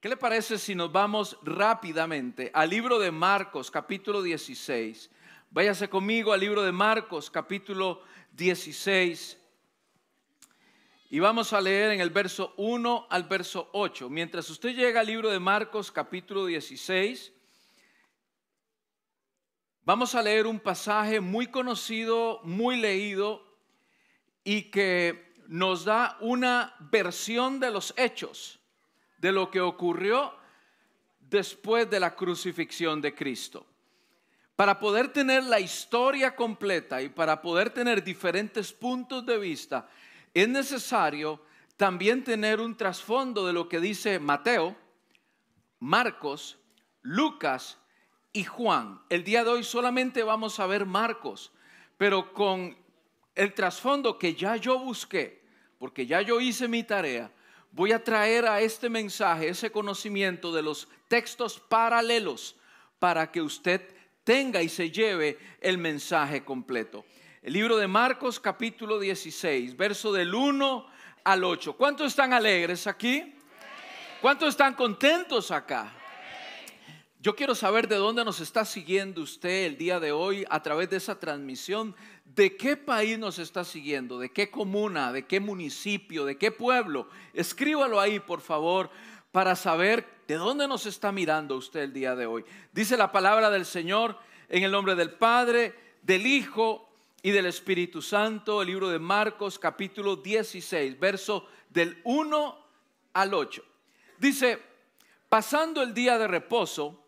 ¿Qué le parece si nos vamos rápidamente al libro de Marcos, capítulo 16? Váyase conmigo al libro de Marcos, capítulo 16. Y vamos a leer en el verso 1 al verso 8. Mientras usted llega al libro de Marcos, capítulo 16, vamos a leer un pasaje muy conocido, muy leído y que nos da una versión de los hechos, de lo que ocurrió después de la crucifixión de Cristo. Para poder tener la historia completa y para poder tener diferentes puntos de vista, es necesario también tener un trasfondo de lo que dice Mateo, Marcos, Lucas y Juan. El día de hoy solamente vamos a ver Marcos, pero con el trasfondo que ya yo busqué, porque ya yo hice mi tarea, voy a traer a este mensaje ese conocimiento de los textos paralelos para que usted tenga y se lleve el mensaje completo. El libro de Marcos capítulo 16, verso del 1 al 8. ¿Cuántos están alegres aquí? ¿Cuántos están contentos acá? Yo quiero saber de dónde nos está siguiendo usted el día de hoy a través de esa transmisión. ¿De qué país nos está siguiendo? ¿De qué comuna? ¿De qué municipio? ¿De qué pueblo? Escríbalo ahí, por favor, para saber de dónde nos está mirando usted el día de hoy. Dice la palabra del Señor en el nombre del Padre, del Hijo y del Espíritu Santo, el libro de Marcos capítulo 16, verso del 1 al 8. Dice, pasando el día de reposo,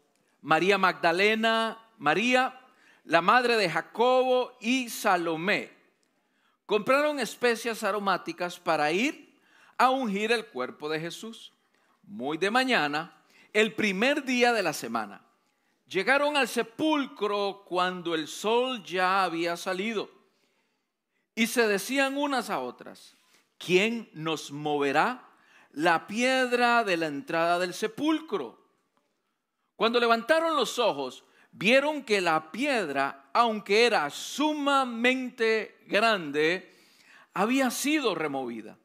María Magdalena, María, la madre de Jacobo y Salomé, compraron especias aromáticas para ir a ungir el cuerpo de Jesús. Muy de mañana, el primer día de la semana Llegaron al sepulcro cuando el sol ya había salido y se decían unas a otras, ¿quién nos moverá la piedra de la entrada del sepulcro? Cuando levantaron los ojos, vieron que la piedra, aunque era sumamente grande, había sido removida.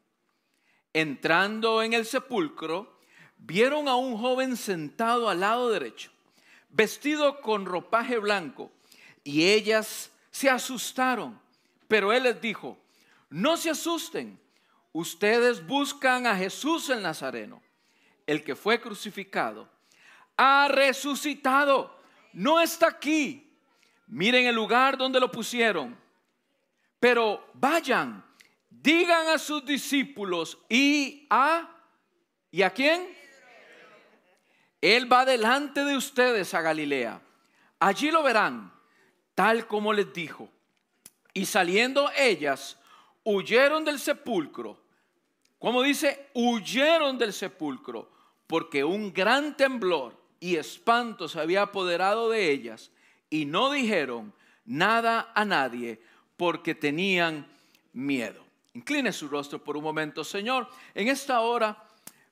Entrando en el sepulcro, vieron a un joven sentado al lado derecho vestido con ropaje blanco, y ellas se asustaron. Pero él les dijo, no se asusten, ustedes buscan a Jesús el Nazareno, el que fue crucificado, ha resucitado, no está aquí. Miren el lugar donde lo pusieron. Pero vayan, digan a sus discípulos y a ¿y a quién? Él va delante de ustedes a Galilea. Allí lo verán, tal como les dijo. Y saliendo ellas, huyeron del sepulcro. Como dice, huyeron del sepulcro, porque un gran temblor y espanto se había apoderado de ellas, y no dijeron nada a nadie, porque tenían miedo. Incline su rostro por un momento, Señor. En esta hora,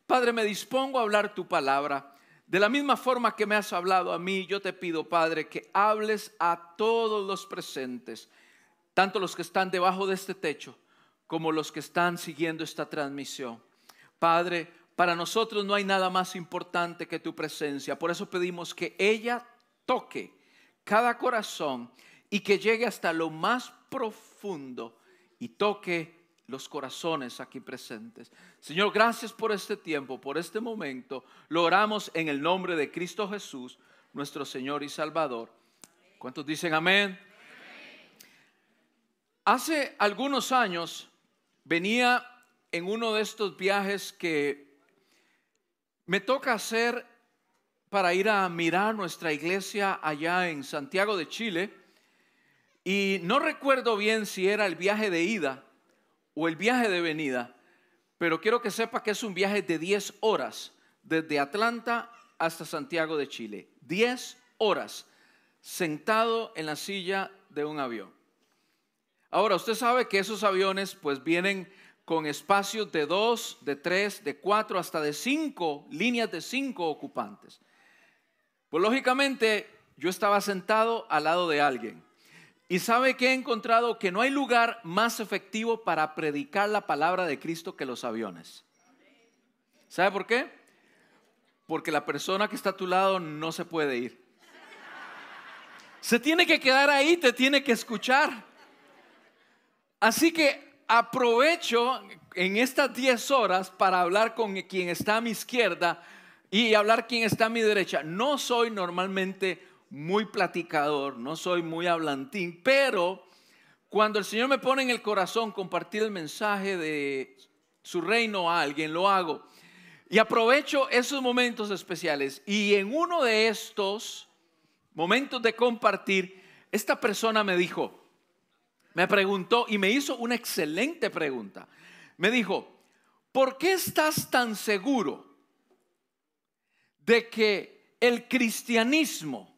Padre, me dispongo a hablar tu palabra de la misma forma que me has hablado a mí, yo te pido, Padre, que hables a todos los presentes, tanto los que están debajo de este techo como los que están siguiendo esta transmisión. Padre, para nosotros no hay nada más importante que tu presencia. Por eso pedimos que ella toque cada corazón y que llegue hasta lo más profundo y toque los corazones aquí presentes. Señor, gracias por este tiempo, por este momento. Lo oramos en el nombre de Cristo Jesús, nuestro Señor y Salvador. ¿Cuántos dicen amén? Hace algunos años venía en uno de estos viajes que me toca hacer para ir a mirar nuestra iglesia allá en Santiago de Chile. Y no recuerdo bien si era el viaje de ida o el viaje de venida, pero quiero que sepa que es un viaje de 10 horas desde Atlanta hasta Santiago de Chile. 10 horas sentado en la silla de un avión. Ahora, usted sabe que esos aviones pues vienen con espacios de dos, de tres, de cuatro, hasta de cinco, líneas de cinco ocupantes. Pues lógicamente yo estaba sentado al lado de alguien. Y sabe que he encontrado que no hay lugar más efectivo para predicar la palabra de Cristo que los aviones. ¿Sabe por qué? porque la persona que está a tu lado no se puede ir. Se tiene que quedar ahí, te tiene que escuchar. Así que aprovecho en estas 10 horas para hablar con quien está a mi izquierda y hablar quien está a mi derecha. No soy normalmente muy platicador, no soy muy hablantín, pero cuando el Señor me pone en el corazón compartir el mensaje de su reino a alguien, lo hago. Y aprovecho esos momentos especiales. Y en uno de estos momentos de compartir, esta persona me dijo, me preguntó y me hizo una excelente pregunta. Me dijo, ¿por qué estás tan seguro de que el cristianismo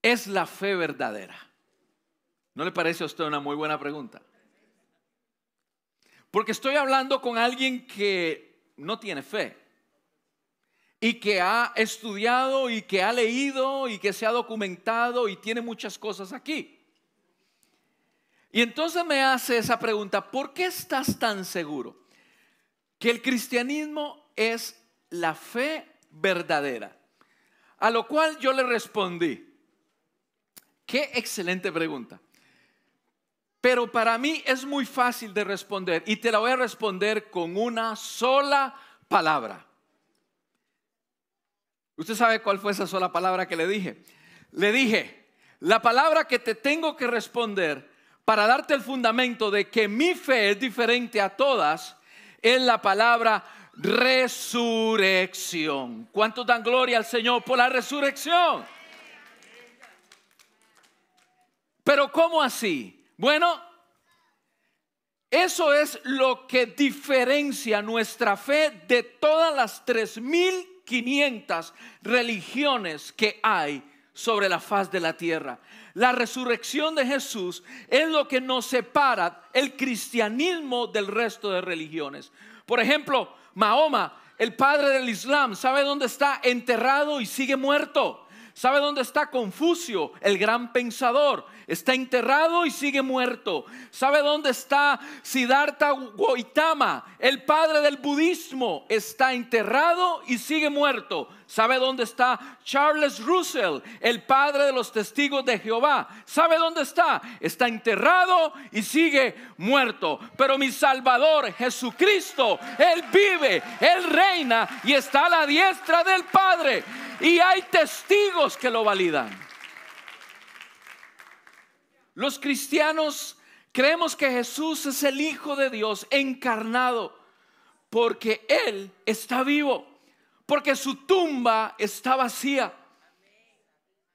es la fe verdadera? ¿No le parece a usted una muy buena pregunta? Porque estoy hablando con alguien que no tiene fe y que ha estudiado y que ha leído y que se ha documentado y tiene muchas cosas aquí. Y entonces me hace esa pregunta, ¿por qué estás tan seguro que el cristianismo es la fe verdadera? A lo cual yo le respondí, qué excelente pregunta. Pero para mí es muy fácil de responder y te la voy a responder con una sola palabra. ¿Usted sabe cuál fue esa sola palabra que le dije? Le dije, la palabra que te tengo que responder para darte el fundamento de que mi fe es diferente a todas es la palabra resurrección. ¿Cuántos dan gloria al Señor por la resurrección? Pero ¿cómo así? Bueno, eso es lo que diferencia nuestra fe de todas las 3.500 religiones que hay sobre la faz de la tierra. La resurrección de Jesús es lo que nos separa el cristianismo del resto de religiones. Por ejemplo, Mahoma, el padre del Islam, ¿sabe dónde está enterrado y sigue muerto? ¿Sabe dónde está Confucio, el gran pensador? Está enterrado y sigue muerto. ¿Sabe dónde está Siddhartha Gautama, el padre del budismo? Está enterrado y sigue muerto. ¿Sabe dónde está Charles Russell, el padre de los testigos de Jehová? ¿Sabe dónde está? Está enterrado y sigue muerto. Pero mi Salvador, Jesucristo, Él vive, Él reina y está a la diestra del Padre. Y hay testigos que lo validan. Los cristianos creemos que Jesús es el Hijo de Dios encarnado porque Él está vivo porque su tumba está vacía.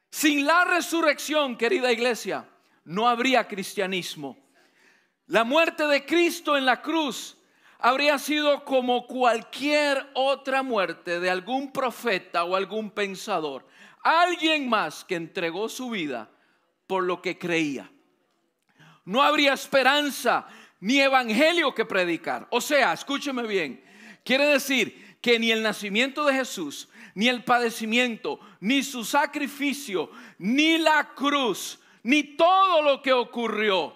Sin la resurrección, querida iglesia, no habría cristianismo. La muerte de Cristo en la cruz habría sido como cualquier otra muerte de algún profeta o algún pensador. Alguien más que entregó su vida por lo que creía. No habría esperanza ni evangelio que predicar. O sea, escúcheme bien. Quiere decir que ni el nacimiento de Jesús, ni el padecimiento, ni su sacrificio, ni la cruz, ni todo lo que ocurrió,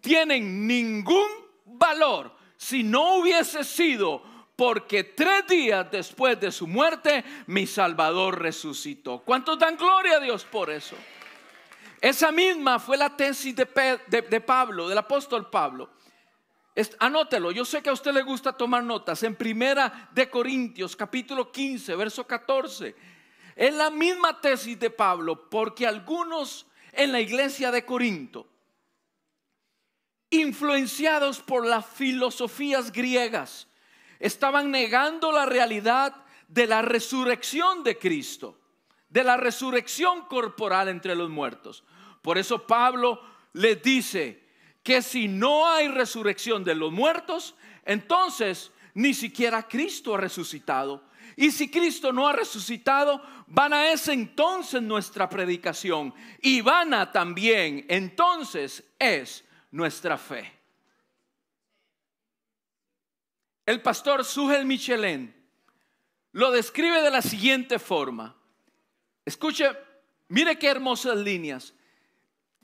tienen ningún valor si no hubiese sido porque tres días después de su muerte mi Salvador resucitó. ¿Cuántos dan gloria a Dios por eso? Esa misma fue la tesis de, de Pablo, del apóstol Pablo anótelo, yo sé que a usted le gusta tomar notas. En Primera de Corintios, capítulo 15, verso 14. Es la misma tesis de Pablo, porque algunos en la iglesia de Corinto, influenciados por las filosofías griegas, estaban negando la realidad de la resurrección de Cristo, de la resurrección corporal entre los muertos. Por eso Pablo les dice, que si no hay resurrección de los muertos, entonces ni siquiera Cristo ha resucitado. Y si Cristo no ha resucitado, van a ese entonces nuestra predicación y van a también entonces es nuestra fe. El pastor Sugel Michelin lo describe de la siguiente forma. Escuche, mire qué hermosas líneas.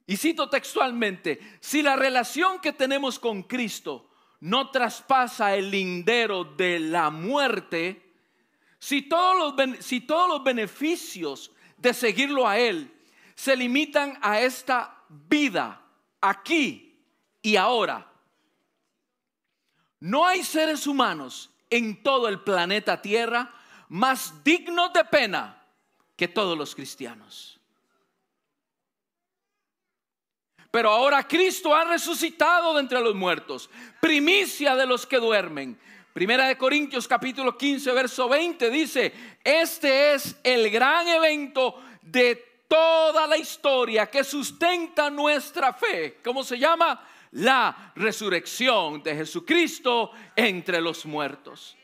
Y cito textualmente, si la relación que tenemos con Cristo no traspasa el lindero de la muerte, Si todos los, si todos los beneficios de seguirlo a Él se limitan a esta vida, aquí y ahora, no hay seres humanos en todo el planeta Tierra más dignos de pena que todos los cristianos. Pero ahora Cristo ha resucitado de entre los muertos, primicia de los que duermen. Primera de Corintios capítulo 15, verso 20 dice, este es el gran evento de toda la historia que sustenta nuestra fe. ¿Cómo se llama? La resurrección de Jesucristo entre los muertos.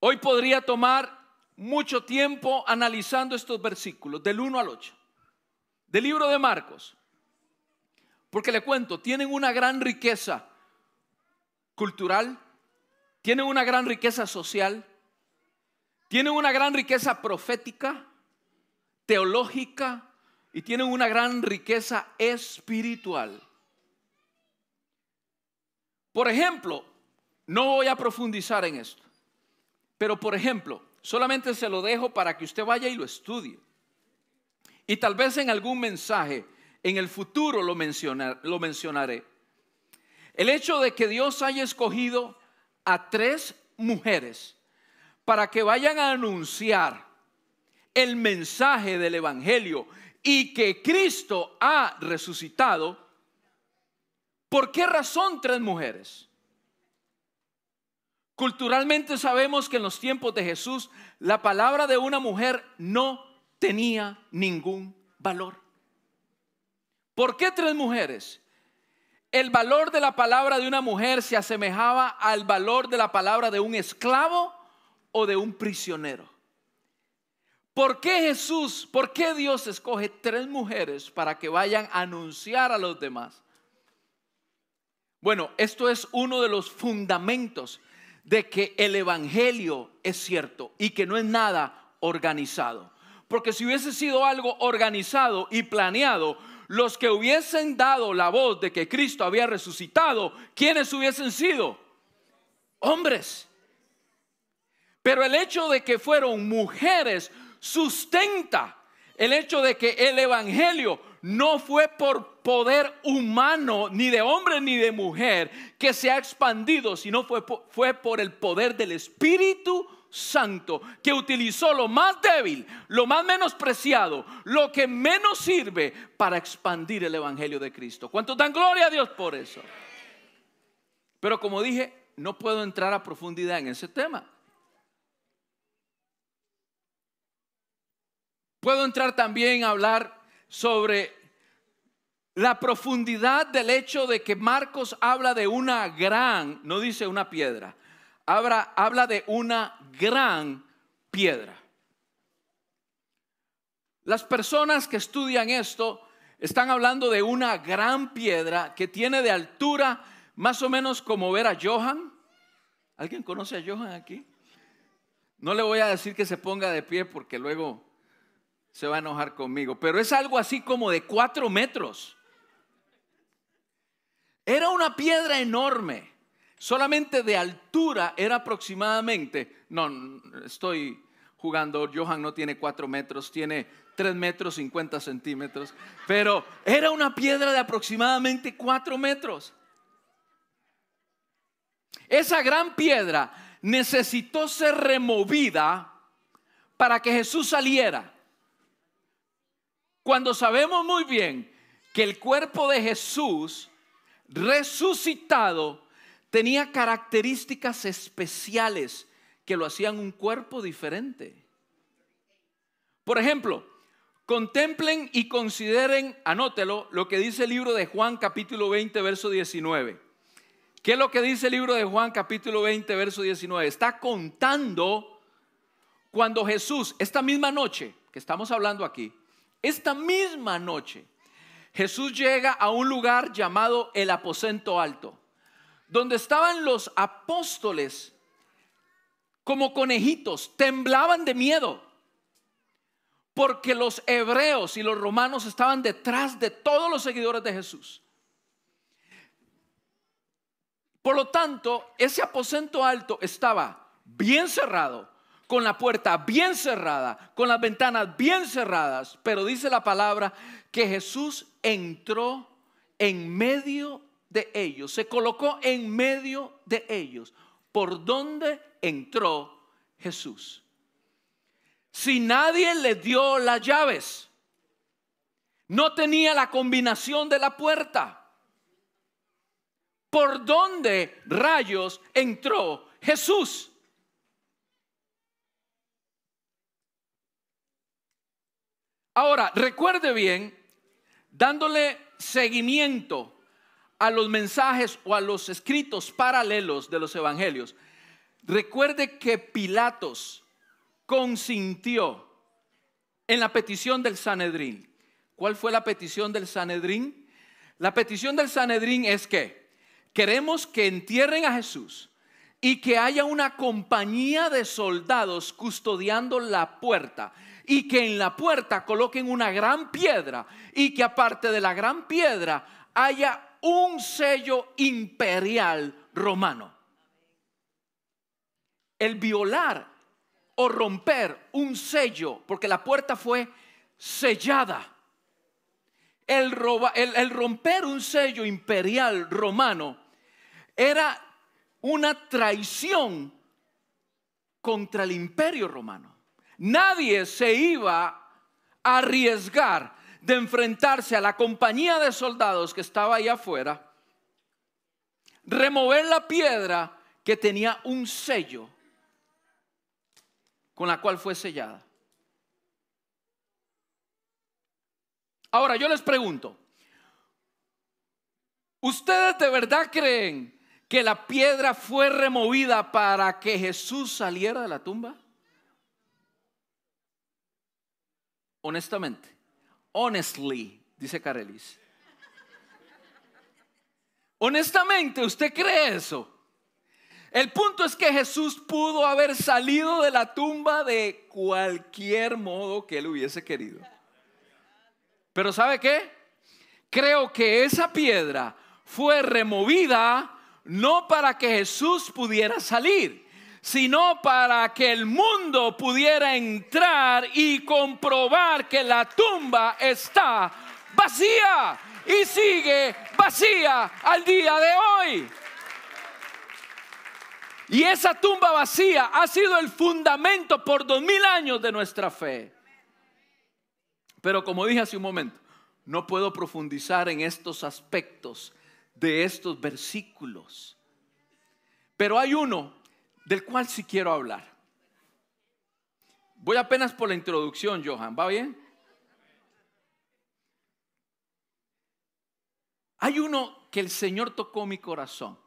Hoy podría tomar mucho tiempo analizando estos versículos, del 1 al 8 del libro de Marcos. Porque le cuento, tienen una gran riqueza cultural, tienen una gran riqueza social, tienen una gran riqueza profética, teológica y tienen una gran riqueza espiritual. Por ejemplo, no voy a profundizar en esto, pero por ejemplo, solamente se lo dejo para que usted vaya y lo estudie. Y tal vez en algún mensaje en el futuro lo, lo mencionaré. El hecho de que Dios haya escogido a tres mujeres para que vayan a anunciar el mensaje del Evangelio y que Cristo ha resucitado, ¿por qué razón tres mujeres? Culturalmente sabemos que en los tiempos de Jesús la palabra de una mujer no tenía ningún valor. ¿Por qué tres mujeres? El valor de la palabra de una mujer se asemejaba al valor de la palabra de un esclavo o de un prisionero. ¿Por qué Jesús, por qué Dios escoge tres mujeres para que vayan a anunciar a los demás? Bueno, esto es uno de los fundamentos de que el Evangelio es cierto y que no es nada organizado. Porque si hubiese sido algo organizado y planeado, los que hubiesen dado la voz de que Cristo había resucitado, ¿quiénes hubiesen sido? Hombres. Pero el hecho de que fueron mujeres sustenta el hecho de que el Evangelio no fue por poder humano, ni de hombre ni de mujer, que se ha expandido, sino fue, fue por el poder del Espíritu Santo que utilizó lo más débil, lo más menospreciado, lo que menos sirve para expandir el Evangelio de Cristo. ¿Cuántos dan gloria a Dios por eso? Pero como dije, no puedo entrar a profundidad en ese tema. Puedo entrar también a hablar sobre la profundidad del hecho de que Marcos habla de una gran, no dice una piedra, habla, habla de una gran piedra. Las personas que estudian esto están hablando de una gran piedra que tiene de altura más o menos como ver a Johan. ¿Alguien conoce a Johan aquí? No le voy a decir que se ponga de pie porque luego se va a enojar conmigo, pero es algo así como de cuatro metros. Era una piedra enorme solamente de altura era aproximadamente, no, estoy jugando, Johan no tiene cuatro metros, tiene tres metros cincuenta centímetros, pero era una piedra de aproximadamente cuatro metros. Esa gran piedra necesitó ser removida para que Jesús saliera. Cuando sabemos muy bien que el cuerpo de Jesús resucitado tenía características especiales que lo hacían un cuerpo diferente. Por ejemplo, contemplen y consideren, anótelo, lo que dice el libro de Juan capítulo 20, verso 19. ¿Qué es lo que dice el libro de Juan capítulo 20, verso 19? Está contando cuando Jesús, esta misma noche que estamos hablando aquí, esta misma noche, Jesús llega a un lugar llamado el aposento alto donde estaban los apóstoles como conejitos, temblaban de miedo, porque los hebreos y los romanos estaban detrás de todos los seguidores de Jesús. Por lo tanto, ese aposento alto estaba bien cerrado, con la puerta bien cerrada, con las ventanas bien cerradas, pero dice la palabra que Jesús entró en medio de ellos, se colocó en medio de ellos. ¿Por dónde entró Jesús? Si nadie le dio las llaves, no tenía la combinación de la puerta. ¿Por dónde rayos entró Jesús? Ahora, recuerde bien, dándole seguimiento a los mensajes o a los escritos paralelos de los evangelios, recuerde que Pilatos consintió en la petición del Sanedrín. ¿Cuál fue la petición del Sanedrín? La petición del Sanedrín es que queremos que entierren a Jesús y que haya una compañía de soldados custodiando la puerta y que en la puerta coloquen una gran piedra y que aparte de la gran piedra haya un sello imperial romano. El violar o romper un sello, porque la puerta fue sellada. El, romper un sello imperial romano era una traición contra el imperio romano. Nadie se iba a arriesgar de enfrentarse a la compañía de soldados que estaba ahí afuera, remover la piedra que tenía un sello con la cual fue sellada. Ahora yo les pregunto, ¿ustedes de verdad creen que la piedra fue removida para que Jesús saliera de la tumba? Honestamente honestly, dice Carelis. Honestamente, ¿usted cree eso? El punto es que Jesús pudo haber salido de la tumba de cualquier modo que él hubiese querido. Pero ¿sabe qué? Creo que esa piedra fue removida no para que Jesús pudiera salir, sino para que el mundo pudiera entrar y comprobar que la tumba está vacía y sigue vacía al día de hoy. Y esa tumba vacía ha sido el fundamento por dos mil años de nuestra fe. Pero como dije hace un momento, no puedo profundizar en estos aspectos de estos versículos. Pero hay uno del cual sí quiero hablar. Voy apenas por la introducción, Johan, ¿va bien? Hay uno que el Señor tocó mi corazón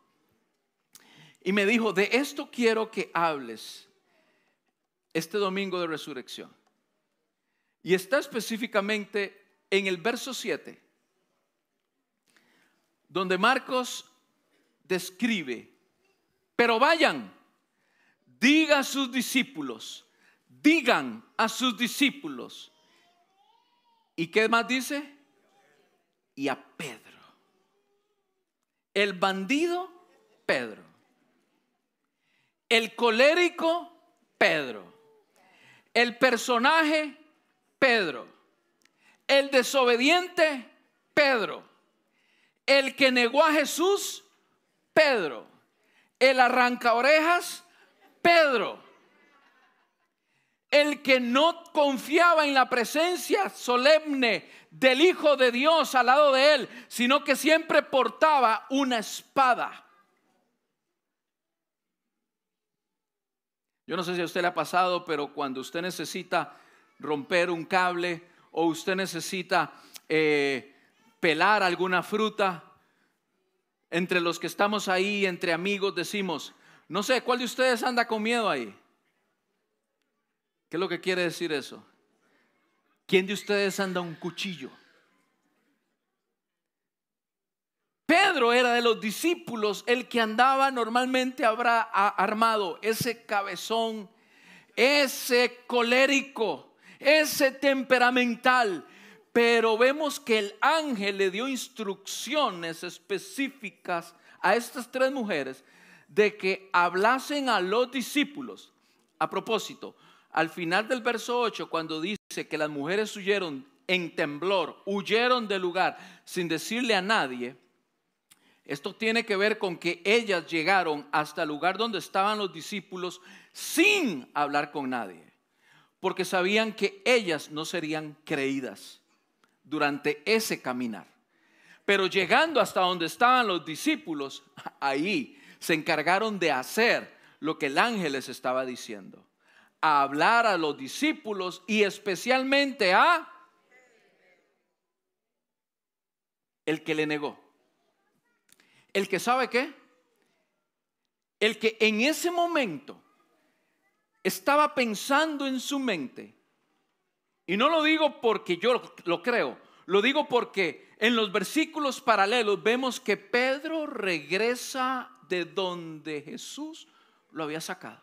y me dijo, de esto quiero que hables este domingo de resurrección. Y está específicamente en el verso 7, donde Marcos describe, pero vayan diga a sus discípulos, digan a sus discípulos. ¿Y qué más dice? Y a Pedro. El bandido, Pedro. El colérico, Pedro. El personaje, Pedro. El desobediente, Pedro. El que negó a Jesús, Pedro. El arranca orejas, Pedro, el que no confiaba en la presencia solemne del Hijo de Dios al lado de él, sino que siempre portaba una espada. Yo no sé si a usted le ha pasado, pero cuando usted necesita romper un cable o usted necesita eh, pelar alguna fruta, entre los que estamos ahí, entre amigos, decimos, no sé, ¿cuál de ustedes anda con miedo ahí? ¿Qué es lo que quiere decir eso? ¿Quién de ustedes anda un cuchillo? Pedro era de los discípulos el que andaba normalmente habrá armado, ese cabezón, ese colérico, ese temperamental. Pero vemos que el ángel le dio instrucciones específicas a estas tres mujeres de que hablasen a los discípulos. A propósito, al final del verso 8, cuando dice que las mujeres huyeron en temblor, huyeron del lugar sin decirle a nadie, esto tiene que ver con que ellas llegaron hasta el lugar donde estaban los discípulos sin hablar con nadie, porque sabían que ellas no serían creídas durante ese caminar. Pero llegando hasta donde estaban los discípulos, ahí se encargaron de hacer lo que el ángel les estaba diciendo, a hablar a los discípulos y especialmente a el que le negó. El que sabe qué? El que en ese momento estaba pensando en su mente. Y no lo digo porque yo lo creo, lo digo porque en los versículos paralelos vemos que Pedro regresa de donde Jesús lo había sacado.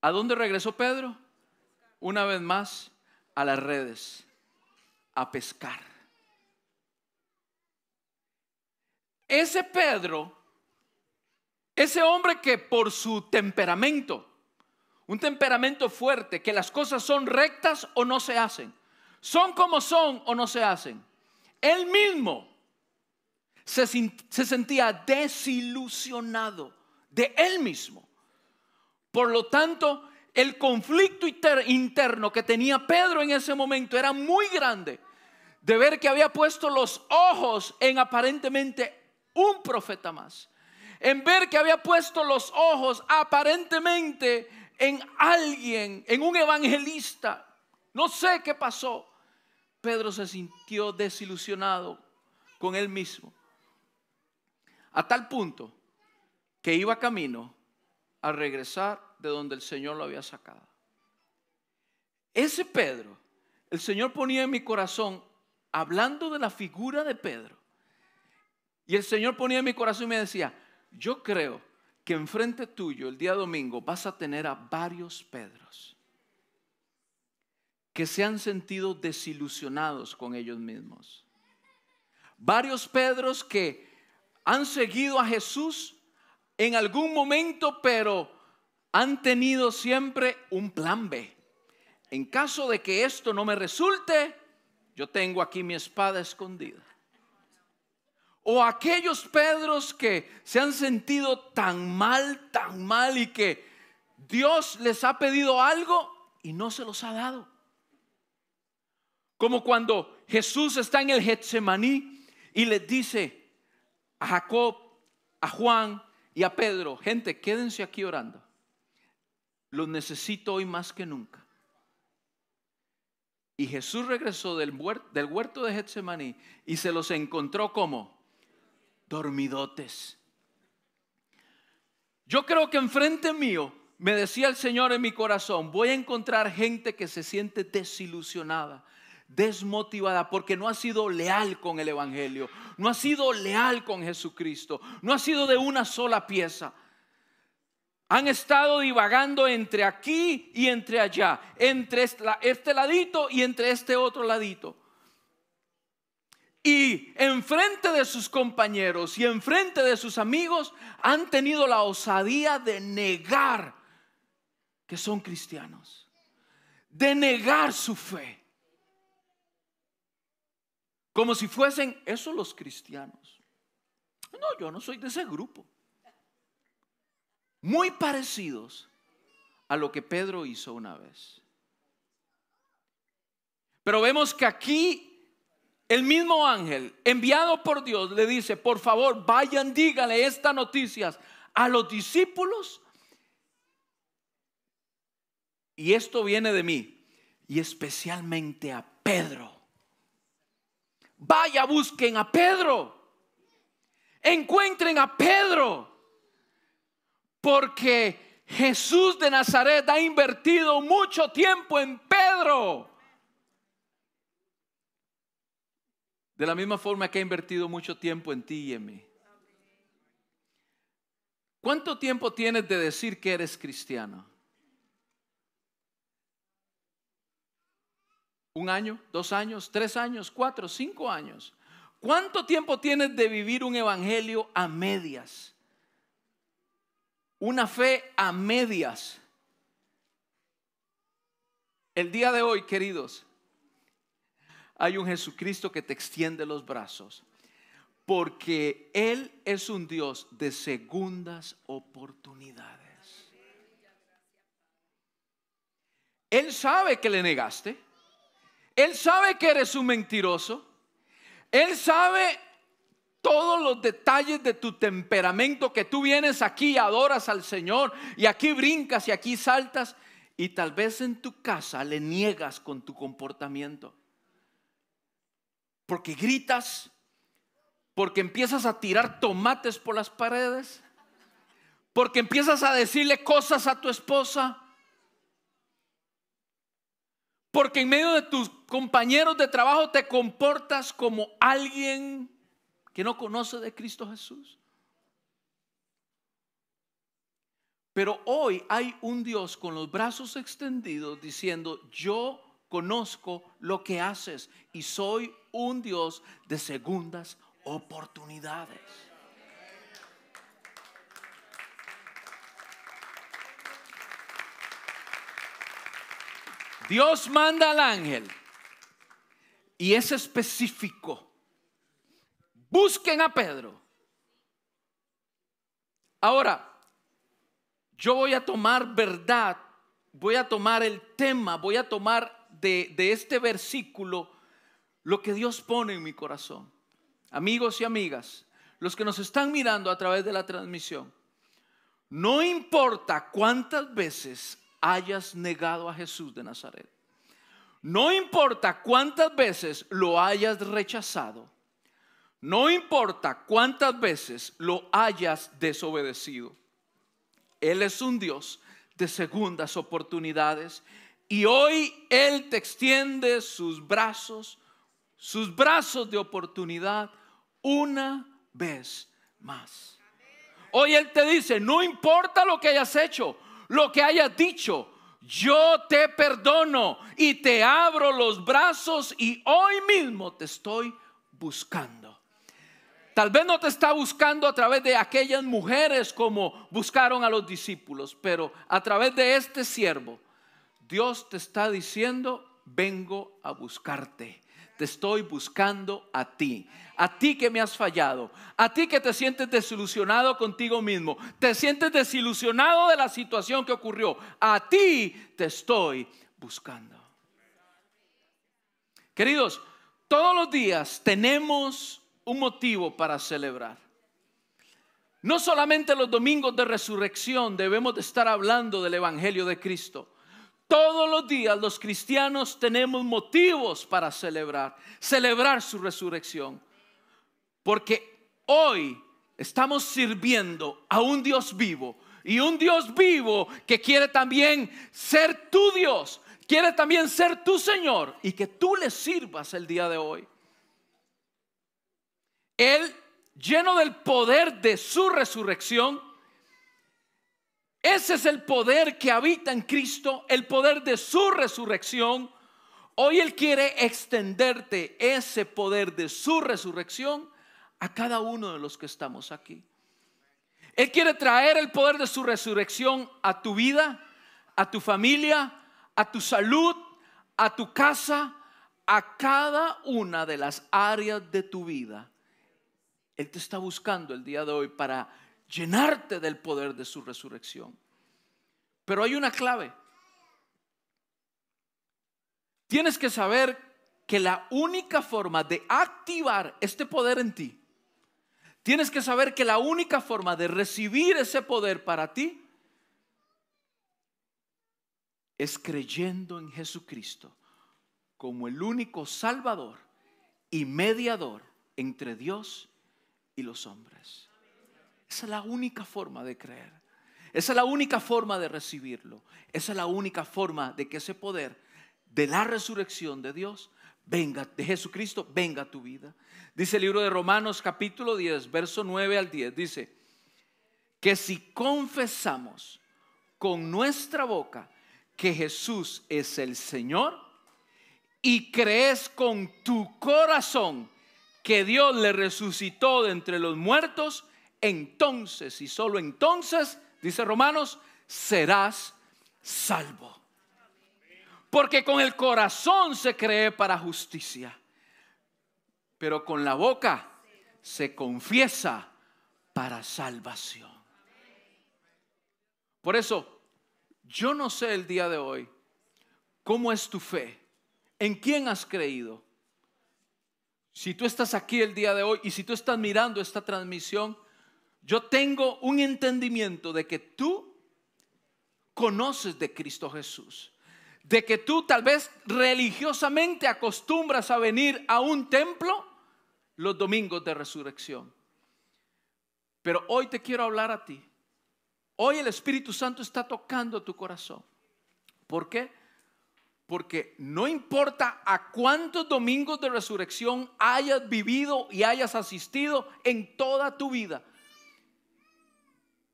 ¿A dónde regresó Pedro? Una vez más a las redes, a pescar. Ese Pedro, ese hombre que por su temperamento, un temperamento fuerte, que las cosas son rectas o no se hacen, son como son o no se hacen, él mismo se, sentía desilusionado de él mismo. Por lo tanto, el conflicto interno que tenía Pedro en ese momento era muy grande de ver que había puesto los ojos en aparentemente un profeta más. En ver que había puesto los ojos aparentemente en alguien, en un evangelista. No sé qué pasó. Pedro se sintió desilusionado con él mismo. A tal punto que iba camino a regresar de donde el Señor lo había sacado. Ese Pedro, el Señor ponía en mi corazón, hablando de la figura de Pedro, y el Señor ponía en mi corazón y me decía, yo creo que enfrente tuyo el día domingo vas a tener a varios Pedros que se han sentido desilusionados con ellos mismos. Varios Pedros que han seguido a Jesús en algún momento, pero han tenido siempre un plan B. En caso de que esto no me resulte, yo tengo aquí mi espada escondida. O aquellos Pedros que se han sentido tan mal, tan mal y que Dios les ha pedido algo y no se los ha dado. Como cuando Jesús está en el Getsemaní y les dice a Jacob, a Juan y a Pedro, gente, quédense aquí orando. Los necesito hoy más que nunca. Y Jesús regresó del huerto, de Getsemaní y se los encontró como dormidotes. Yo creo que enfrente mío me decía el Señor en mi corazón, voy a encontrar gente que se siente desilusionada, desmotivada porque no ha sido leal con el Evangelio, no ha sido leal con Jesucristo, no ha sido de una sola pieza. Han estado divagando entre aquí y entre allá, entre este ladito y entre este otro ladito y enfrente de sus compañeros y enfrente de sus amigos han tenido la osadía de negar que son cristianos, de negar su fe, como si fuesen esos los cristianos. No, yo no soy de ese grupo. Muy parecidos a lo que Pedro hizo una vez. Pero vemos que aquí el mismo ángel enviado por Dios le dice, por favor, vayan, díganle estas noticias a los discípulos. Y esto viene de mí, y especialmente a Pedro. Vaya, busquen a Pedro. Encuentren a Pedro. Porque Jesús de Nazaret ha invertido mucho tiempo en Pedro. De la misma forma que ha invertido mucho tiempo en ti y en mí. ¿Cuánto tiempo tienes de decir que eres cristiano? ¿Un año? ¿Dos años? ¿Tres años? ¿Cuatro? ¿Cinco años? ¿Cuánto tiempo tienes de vivir un evangelio a medias? Una fe a medias. El día de hoy, queridos, hay un Jesucristo que te extiende los brazos, porque Él es un Dios de segundas oportunidades. Él sabe que le negaste, Él sabe que eres un mentiroso, Él sabe todos los detalles de tu temperamento, que tú vienes aquí adoras al Señor y aquí brincas y aquí saltas y tal vez en tu casa le niegas con tu comportamiento. Porque gritas, porque empiezas a tirar tomates por las paredes, porque empiezas a decirle cosas a tu esposa, porque en medio de tus compañeros de trabajo te comportas como alguien que no conoce de Cristo Jesús. Pero hoy hay un Dios con los brazos extendidos diciendo, yo conozco lo que haces y soy un Dios de segundas oportunidades. Dios manda al ángel y es específico. Busquen a Pedro. Ahora, yo voy a tomar verdad, voy a tomar el tema, voy a tomar de, este versículo lo que Dios pone en mi corazón. Amigos y amigas, los que nos están mirando a través de la transmisión, no importa cuántas veces hayas negado a Jesús de Nazaret, no importa cuántas veces lo hayas rechazado, no importa cuántas veces lo hayas desobedecido, él es un Dios de segundas oportunidades y hoy Él te extiende sus brazos, sus brazos de oportunidad una vez más. Hoy Él te dice, no importa lo que hayas hecho, lo que hayas dicho, yo te perdono y te abro los brazos y hoy mismo te estoy buscando. Tal vez no te está buscando a través de aquellas mujeres como buscaron a los discípulos, pero a través de este siervo, Dios te está diciendo, vengo a buscarte. Te estoy buscando a ti, a ti que me has fallado, a ti que te sientes desilusionado contigo mismo, te sientes desilusionado de la situación que ocurrió, a ti te estoy buscando. Queridos, todos los días tenemos un motivo para celebrar. No solamente los domingos de resurrección debemos de estar hablando del Evangelio de Cristo. Todos los días los cristianos tenemos motivos para celebrar, celebrar su resurrección. Porque hoy estamos sirviendo a un Dios vivo y un Dios vivo que quiere también ser tu Dios, quiere también ser tu Señor y que tú le sirvas el día de hoy. Él, lleno del poder de su resurrección, ese es el poder que habita en Cristo, el poder de su resurrección. Hoy Él quiere extenderte ese poder de su resurrección a cada uno de los que estamos aquí. Él quiere traer el poder de su resurrección a tu vida, a tu familia, a tu salud, a tu casa, a cada una de las áreas de tu vida. Él te está buscando el día de hoy para llenarte del poder de su resurrección. Pero hay una clave. Tienes que saber que la única forma de activar este poder en ti, tienes que saber que la única forma de recibir ese poder para ti es creyendo en Jesucristo como el único Salvador y mediador entre Dios y los hombres. Esa es la única forma de creer. Esa es la única forma de recibirlo. Esa es la única forma de que ese poder de la resurrección de Dios venga, de Jesucristo, venga a tu vida. Dice el libro de Romanos capítulo 10, verso 9 al 10. Dice que si confesamos con nuestra boca que Jesús es el Señor y crees con tu corazón que Dios le resucitó de entre los muertos, entonces y solo entonces, dice Romanos, serás salvo. Porque con el corazón se cree para justicia, pero con la boca se confiesa para salvación. Por eso, yo no sé el día de hoy cómo es tu fe, en quién has creído. Si tú estás aquí el día de hoy y si tú estás mirando esta transmisión, yo tengo un entendimiento de que tú conoces de Cristo Jesús. De que tú tal vez religiosamente acostumbras a venir a un templo los domingos de resurrección. Pero hoy te quiero hablar a ti. Hoy el Espíritu Santo está tocando tu corazón. ¿Por qué? Porque no importa a cuántos domingos de resurrección hayas vivido y hayas asistido en toda tu vida.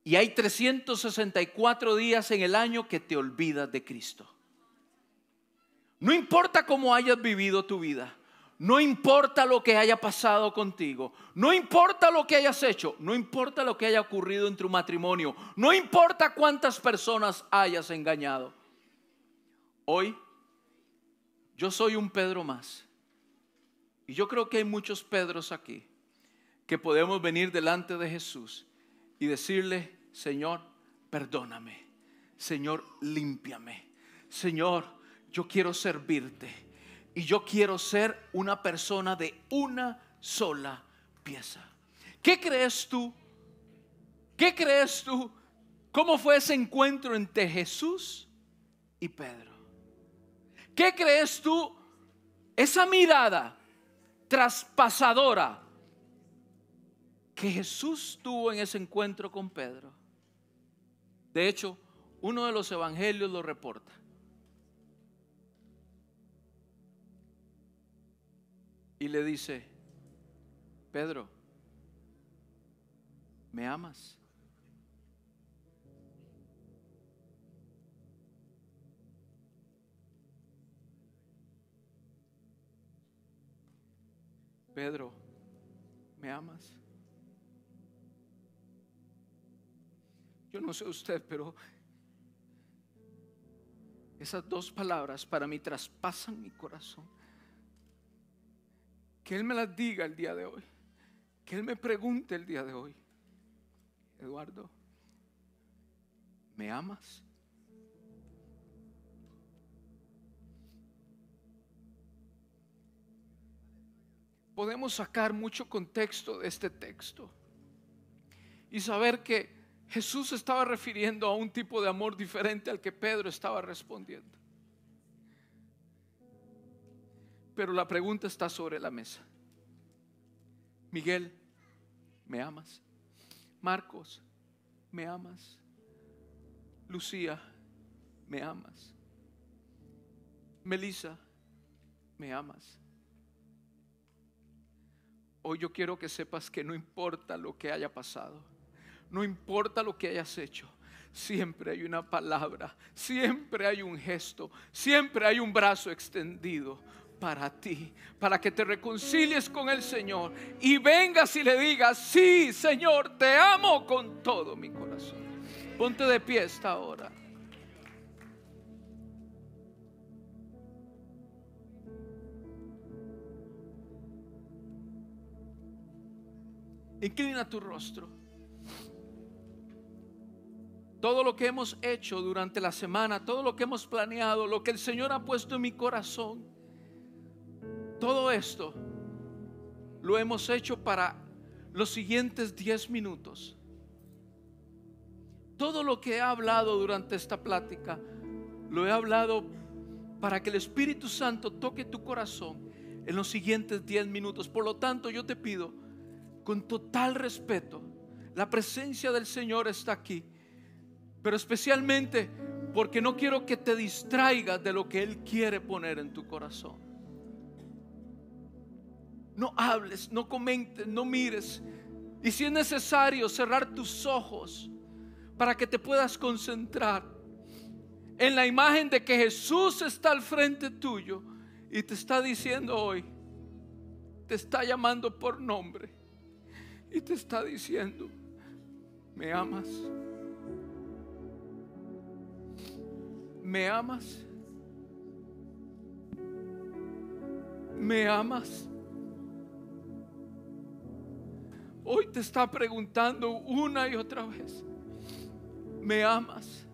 Y hay 364 días en el año que te olvidas de Cristo. No importa cómo hayas vivido tu vida. No importa lo que haya pasado contigo, no importa lo que hayas hecho, no importa lo que haya ocurrido en tu matrimonio, no importa cuántas personas hayas engañado. Hoy yo soy un Pedro más. Y yo creo que hay muchos Pedros aquí que podemos venir delante de Jesús y decirle, Señor, perdóname. Señor, límpiame. Señor, yo quiero servirte y yo quiero ser una persona de una sola pieza. ¿Qué crees tú? ¿Qué crees tú? ¿Cómo fue ese encuentro entre Jesús y Pedro? ¿Qué crees tú? Esa mirada traspasadora que Jesús tuvo en ese encuentro con Pedro. De hecho, uno de los evangelios lo reporta. y le dice, Pedro, ¿me amas? Pedro, ¿me amas? Yo no sé usted, pero esas dos palabras para mí traspasan mi corazón. Que Él me las diga el día de hoy. Que Él me pregunte el día de hoy. Eduardo, ¿me amas? Podemos sacar mucho contexto de este texto y saber que Jesús estaba refiriendo a un tipo de amor diferente al que Pedro estaba respondiendo. Pero la pregunta está sobre la mesa. Miguel, ¿me amas? Marcos, ¿me amas? Lucía, ¿me amas? Melissa, ¿me amas? Hoy yo quiero que sepas que no importa lo que haya pasado, no importa lo que hayas hecho, siempre hay una palabra, siempre hay un gesto, siempre hay un brazo extendido para ti, para que te reconcilies con el Señor y vengas y le digas, sí, Señor, te amo con todo mi corazón. Ponte de pie esta hora. Inclina tu rostro. Todo lo que hemos hecho durante la semana, todo lo que hemos planeado, lo que el Señor ha puesto en mi corazón todo esto lo hemos hecho para los siguientes 10 minutos. Todo lo que he hablado durante esta plática, lo he hablado para que el Espíritu Santo toque tu corazón en los siguientes 10 minutos. Por lo tanto, yo te pido, con total respeto, la presencia del Señor está aquí, pero especialmente porque no quiero que te distraigas de lo que Él quiere poner en tu corazón. No hables, no comentes, no mires. Y si es necesario cerrar tus ojos para que te puedas concentrar en la imagen de que Jesús está al frente tuyo y te está diciendo hoy, te está llamando por nombre y te está diciendo, ¿me amas? ¿Me amas? ¿Me amas? Hoy te está preguntando una y otra vez, ¿me amas?